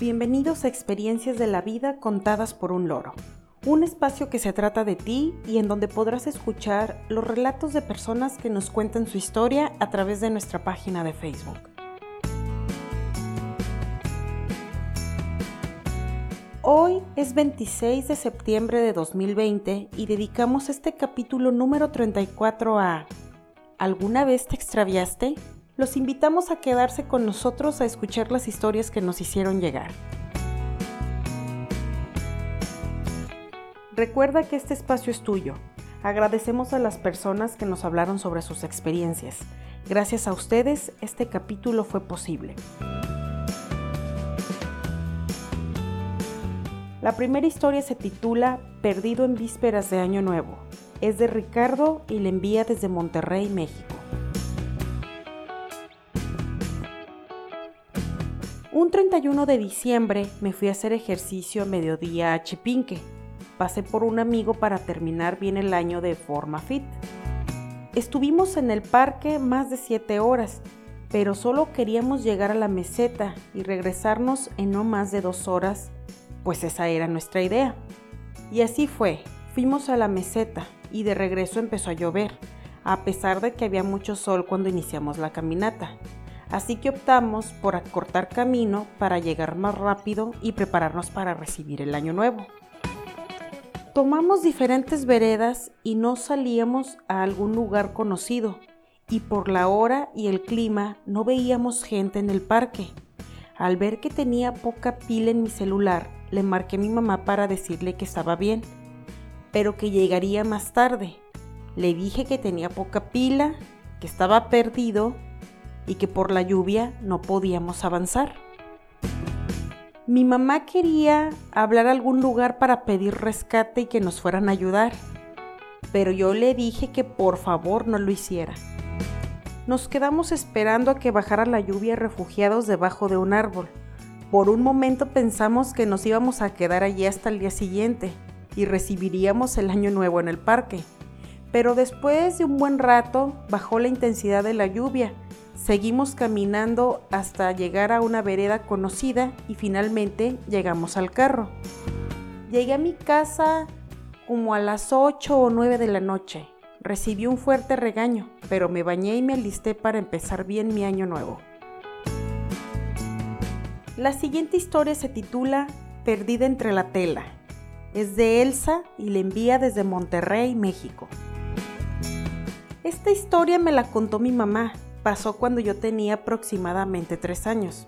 Bienvenidos a Experiencias de la Vida contadas por un loro, un espacio que se trata de ti y en donde podrás escuchar los relatos de personas que nos cuentan su historia a través de nuestra página de Facebook. Hoy es 26 de septiembre de 2020 y dedicamos este capítulo número 34 a ¿Alguna vez te extraviaste? Los invitamos a quedarse con nosotros a escuchar las historias que nos hicieron llegar. Recuerda que este espacio es tuyo. Agradecemos a las personas que nos hablaron sobre sus experiencias. Gracias a ustedes, este capítulo fue posible. La primera historia se titula Perdido en vísperas de Año Nuevo. Es de Ricardo y le envía desde Monterrey, México. Un 31 de diciembre me fui a hacer ejercicio a mediodía a Chipinque. Pasé por un amigo para terminar bien el año de forma fit. Estuvimos en el parque más de 7 horas, pero solo queríamos llegar a la meseta y regresarnos en no más de dos horas pues esa era nuestra idea. Y así fue, fuimos a la meseta y de regreso empezó a llover, a pesar de que había mucho sol cuando iniciamos la caminata. Así que optamos por acortar camino para llegar más rápido y prepararnos para recibir el año nuevo. Tomamos diferentes veredas y no salíamos a algún lugar conocido, y por la hora y el clima no veíamos gente en el parque. Al ver que tenía poca pila en mi celular, le marqué a mi mamá para decirle que estaba bien, pero que llegaría más tarde. Le dije que tenía poca pila, que estaba perdido y que por la lluvia no podíamos avanzar. Mi mamá quería hablar a algún lugar para pedir rescate y que nos fueran a ayudar, pero yo le dije que por favor no lo hiciera. Nos quedamos esperando a que bajara la lluvia refugiados debajo de un árbol. Por un momento pensamos que nos íbamos a quedar allí hasta el día siguiente y recibiríamos el año nuevo en el parque. Pero después de un buen rato bajó la intensidad de la lluvia. Seguimos caminando hasta llegar a una vereda conocida y finalmente llegamos al carro. Llegué a mi casa como a las 8 o 9 de la noche. Recibí un fuerte regaño, pero me bañé y me alisté para empezar bien mi año nuevo. La siguiente historia se titula Perdida entre la tela. Es de Elsa y le envía desde Monterrey, México. Esta historia me la contó mi mamá. Pasó cuando yo tenía aproximadamente tres años.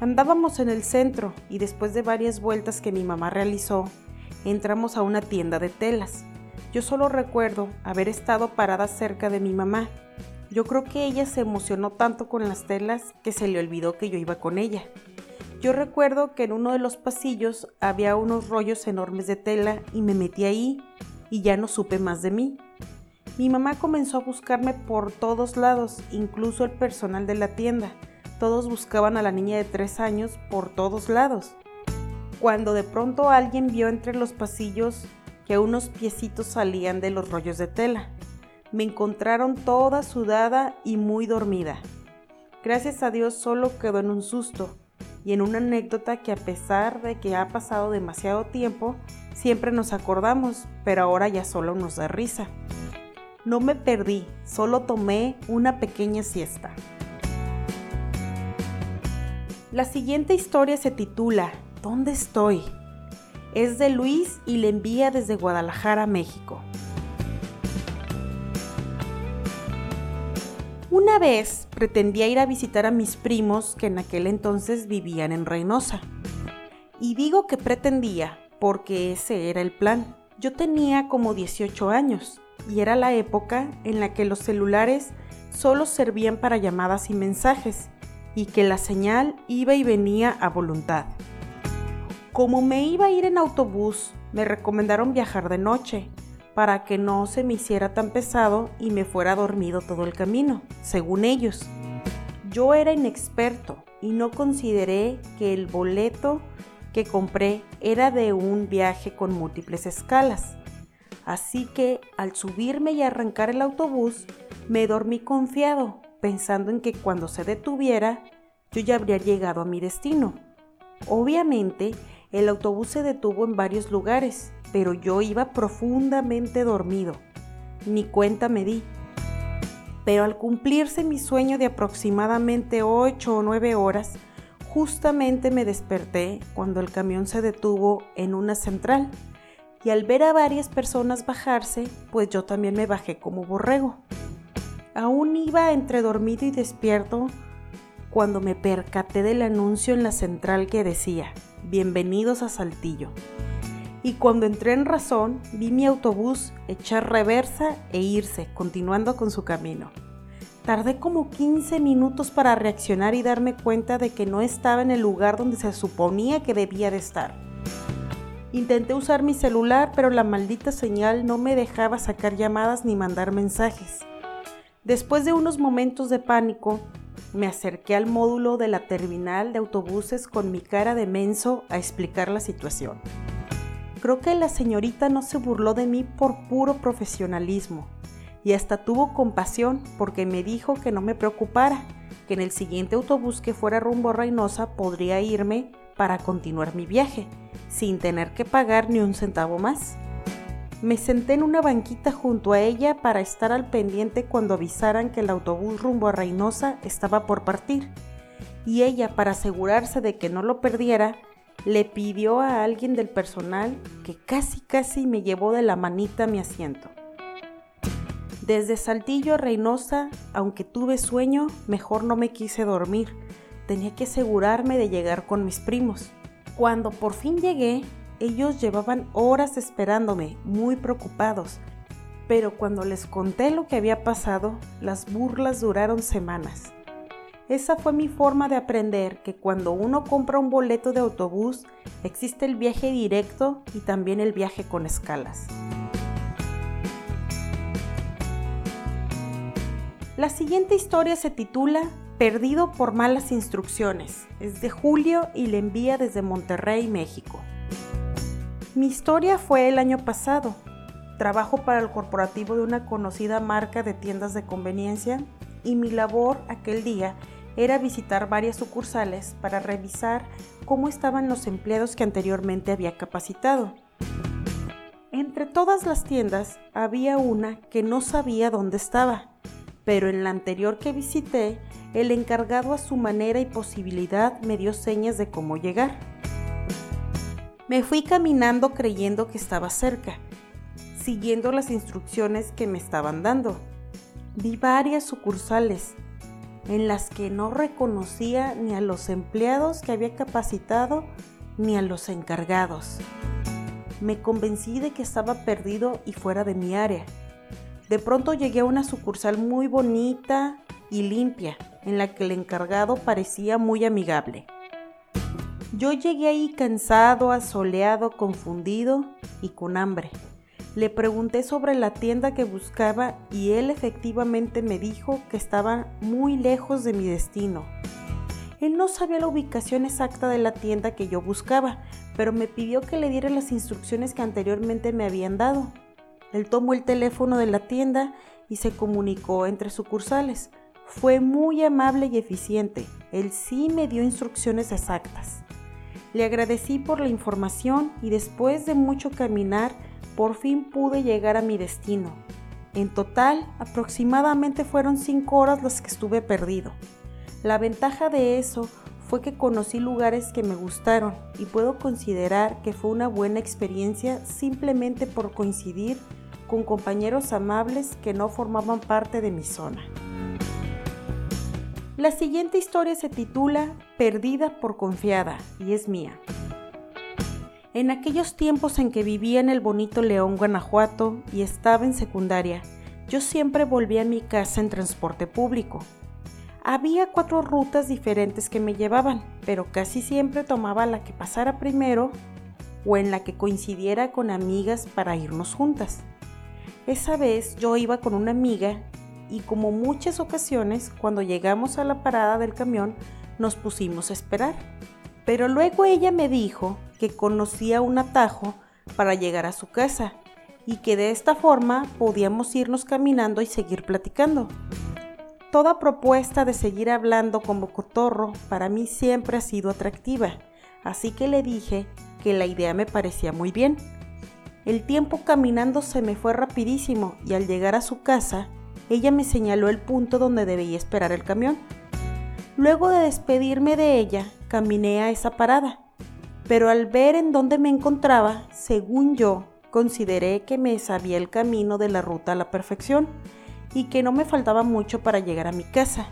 Andábamos en el centro y después de varias vueltas que mi mamá realizó, entramos a una tienda de telas. Yo solo recuerdo haber estado parada cerca de mi mamá. Yo creo que ella se emocionó tanto con las telas que se le olvidó que yo iba con ella. Yo recuerdo que en uno de los pasillos había unos rollos enormes de tela y me metí ahí y ya no supe más de mí. Mi mamá comenzó a buscarme por todos lados, incluso el personal de la tienda. Todos buscaban a la niña de tres años por todos lados. Cuando de pronto alguien vio entre los pasillos que unos piecitos salían de los rollos de tela. Me encontraron toda sudada y muy dormida. Gracias a Dios solo quedó en un susto, y en una anécdota que a pesar de que ha pasado demasiado tiempo, siempre nos acordamos, pero ahora ya solo nos da risa. No me perdí, solo tomé una pequeña siesta. La siguiente historia se titula ¿Dónde estoy? Es de Luis y le envía desde Guadalajara, México. Una vez pretendía ir a visitar a mis primos que en aquel entonces vivían en Reynosa. Y digo que pretendía porque ese era el plan. Yo tenía como 18 años y era la época en la que los celulares solo servían para llamadas y mensajes y que la señal iba y venía a voluntad. Como me iba a ir en autobús, me recomendaron viajar de noche para que no se me hiciera tan pesado y me fuera dormido todo el camino, según ellos. Yo era inexperto y no consideré que el boleto que compré era de un viaje con múltiples escalas. Así que al subirme y arrancar el autobús, me dormí confiado, pensando en que cuando se detuviera, yo ya habría llegado a mi destino. Obviamente, el autobús se detuvo en varios lugares, pero yo iba profundamente dormido. Ni cuenta me di. Pero al cumplirse mi sueño de aproximadamente 8 o 9 horas, justamente me desperté cuando el camión se detuvo en una central. Y al ver a varias personas bajarse, pues yo también me bajé como borrego. Aún iba entre dormido y despierto cuando me percaté del anuncio en la central que decía, Bienvenidos a Saltillo. Y cuando entré en razón, vi mi autobús echar reversa e irse, continuando con su camino. Tardé como 15 minutos para reaccionar y darme cuenta de que no estaba en el lugar donde se suponía que debía de estar. Intenté usar mi celular, pero la maldita señal no me dejaba sacar llamadas ni mandar mensajes. Después de unos momentos de pánico, me acerqué al módulo de la terminal de autobuses con mi cara de menso a explicar la situación. Creo que la señorita no se burló de mí por puro profesionalismo y hasta tuvo compasión porque me dijo que no me preocupara, que en el siguiente autobús que fuera rumbo a Reynosa podría irme para continuar mi viaje, sin tener que pagar ni un centavo más. Me senté en una banquita junto a ella para estar al pendiente cuando avisaran que el autobús rumbo a Reynosa estaba por partir. Y ella, para asegurarse de que no lo perdiera, le pidió a alguien del personal que casi casi me llevó de la manita a mi asiento. Desde Saltillo a Reynosa, aunque tuve sueño, mejor no me quise dormir. Tenía que asegurarme de llegar con mis primos. Cuando por fin llegué, ellos llevaban horas esperándome, muy preocupados, pero cuando les conté lo que había pasado, las burlas duraron semanas. Esa fue mi forma de aprender que cuando uno compra un boleto de autobús, existe el viaje directo y también el viaje con escalas. La siguiente historia se titula Perdido por malas instrucciones. Es de Julio y le envía desde Monterrey, México. Mi historia fue el año pasado. Trabajo para el corporativo de una conocida marca de tiendas de conveniencia y mi labor aquel día era visitar varias sucursales para revisar cómo estaban los empleados que anteriormente había capacitado. Entre todas las tiendas había una que no sabía dónde estaba, pero en la anterior que visité, el encargado a su manera y posibilidad me dio señas de cómo llegar. Me fui caminando creyendo que estaba cerca, siguiendo las instrucciones que me estaban dando. Vi varias sucursales en las que no reconocía ni a los empleados que había capacitado ni a los encargados. Me convencí de que estaba perdido y fuera de mi área. De pronto llegué a una sucursal muy bonita y limpia, en la que el encargado parecía muy amigable. Yo llegué ahí cansado, asoleado, confundido y con hambre. Le pregunté sobre la tienda que buscaba y él efectivamente me dijo que estaba muy lejos de mi destino. Él no sabía la ubicación exacta de la tienda que yo buscaba, pero me pidió que le diera las instrucciones que anteriormente me habían dado. Él tomó el teléfono de la tienda y se comunicó entre sucursales. Fue muy amable y eficiente. Él sí me dio instrucciones exactas. Le agradecí por la información y después de mucho caminar, por fin pude llegar a mi destino. En total, aproximadamente fueron cinco horas las que estuve perdido. La ventaja de eso fue que conocí lugares que me gustaron y puedo considerar que fue una buena experiencia simplemente por coincidir con compañeros amables que no formaban parte de mi zona. La siguiente historia se titula Perdida por confiada y es mía. En aquellos tiempos en que vivía en el bonito León, Guanajuato y estaba en secundaria, yo siempre volvía a mi casa en transporte público. Había cuatro rutas diferentes que me llevaban, pero casi siempre tomaba la que pasara primero o en la que coincidiera con amigas para irnos juntas. Esa vez yo iba con una amiga y como muchas ocasiones, cuando llegamos a la parada del camión, nos pusimos a esperar. Pero luego ella me dijo que conocía un atajo para llegar a su casa y que de esta forma podíamos irnos caminando y seguir platicando. Toda propuesta de seguir hablando como cotorro para mí siempre ha sido atractiva, así que le dije que la idea me parecía muy bien. El tiempo caminando se me fue rapidísimo y al llegar a su casa, ella me señaló el punto donde debía esperar el camión. Luego de despedirme de ella, caminé a esa parada, pero al ver en dónde me encontraba, según yo, consideré que me sabía el camino de la ruta a la perfección y que no me faltaba mucho para llegar a mi casa.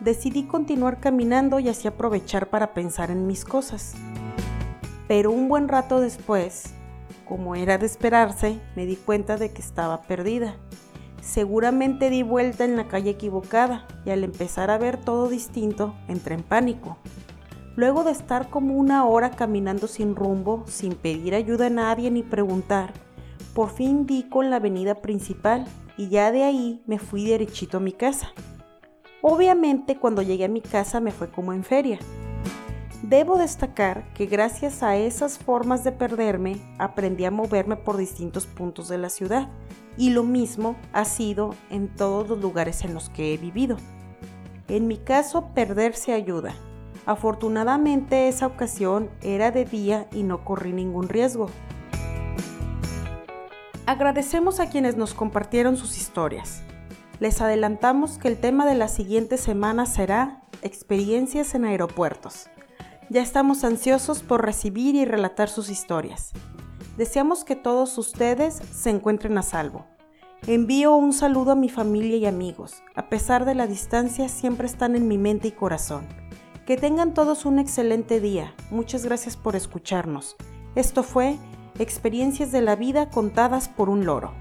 Decidí continuar caminando y así aprovechar para pensar en mis cosas. Pero un buen rato después, como era de esperarse, me di cuenta de que estaba perdida. Seguramente di vuelta en la calle equivocada y al empezar a ver todo distinto, entré en pánico. Luego de estar como una hora caminando sin rumbo, sin pedir ayuda a nadie ni preguntar, por fin di con la avenida principal y ya de ahí me fui derechito a mi casa. Obviamente cuando llegué a mi casa me fue como en feria. Debo destacar que gracias a esas formas de perderme aprendí a moverme por distintos puntos de la ciudad y lo mismo ha sido en todos los lugares en los que he vivido. En mi caso perderse ayuda Afortunadamente esa ocasión era de día y no corrí ningún riesgo. Agradecemos a quienes nos compartieron sus historias. Les adelantamos que el tema de la siguiente semana será experiencias en aeropuertos. Ya estamos ansiosos por recibir y relatar sus historias. Deseamos que todos ustedes se encuentren a salvo. Envío un saludo a mi familia y amigos. A pesar de la distancia, siempre están en mi mente y corazón. Que tengan todos un excelente día. Muchas gracias por escucharnos. Esto fue Experiencias de la vida contadas por un loro.